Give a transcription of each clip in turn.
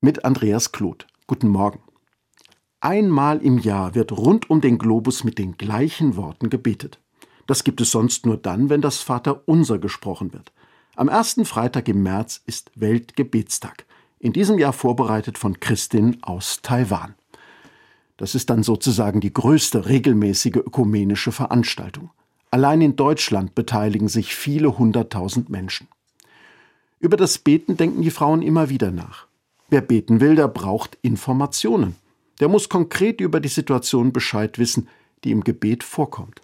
mit Andreas Kloth. Guten Morgen. Einmal im Jahr wird rund um den Globus mit den gleichen Worten gebetet. Das gibt es sonst nur dann, wenn das Vaterunser gesprochen wird. Am ersten Freitag im März ist Weltgebetstag. In diesem Jahr vorbereitet von Christin aus Taiwan. Das ist dann sozusagen die größte regelmäßige ökumenische Veranstaltung. Allein in Deutschland beteiligen sich viele hunderttausend Menschen. Über das Beten denken die Frauen immer wieder nach. Wer beten will, der braucht Informationen. Der muss konkret über die Situation Bescheid wissen, die im Gebet vorkommt.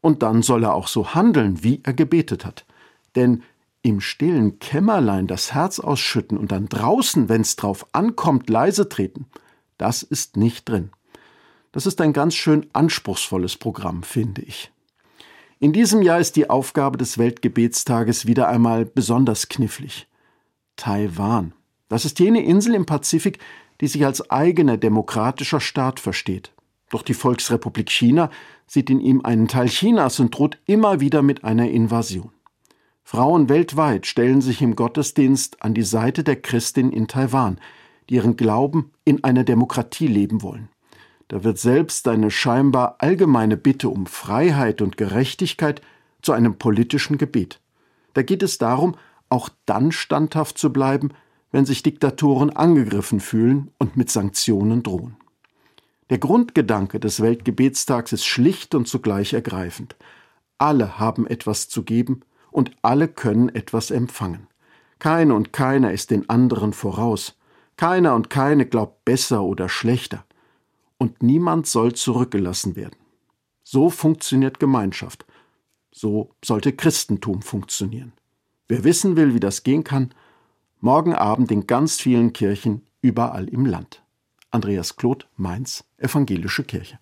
Und dann soll er auch so handeln, wie er gebetet hat. Denn im stillen Kämmerlein das Herz ausschütten und dann draußen, wenn's drauf ankommt, leise treten, das ist nicht drin. Das ist ein ganz schön anspruchsvolles Programm, finde ich. In diesem Jahr ist die Aufgabe des Weltgebetstages wieder einmal besonders knifflig. Taiwan. Das ist jene Insel im Pazifik, die sich als eigener demokratischer Staat versteht. Doch die Volksrepublik China sieht in ihm einen Teil Chinas und droht immer wieder mit einer Invasion. Frauen weltweit stellen sich im Gottesdienst an die Seite der Christin in Taiwan, die ihren Glauben in einer Demokratie leben wollen. Da wird selbst eine scheinbar allgemeine Bitte um Freiheit und Gerechtigkeit zu einem politischen Gebet. Da geht es darum, auch dann standhaft zu bleiben, wenn sich Diktatoren angegriffen fühlen und mit Sanktionen drohen. Der Grundgedanke des Weltgebetstags ist schlicht und zugleich ergreifend. Alle haben etwas zu geben und alle können etwas empfangen. Keine und keiner ist den anderen voraus. Keiner und keine glaubt besser oder schlechter. Und niemand soll zurückgelassen werden. So funktioniert Gemeinschaft. So sollte Christentum funktionieren. Wer wissen will, wie das gehen kann, Morgen Abend in ganz vielen Kirchen überall im Land. Andreas Kloth, Mainz, Evangelische Kirche.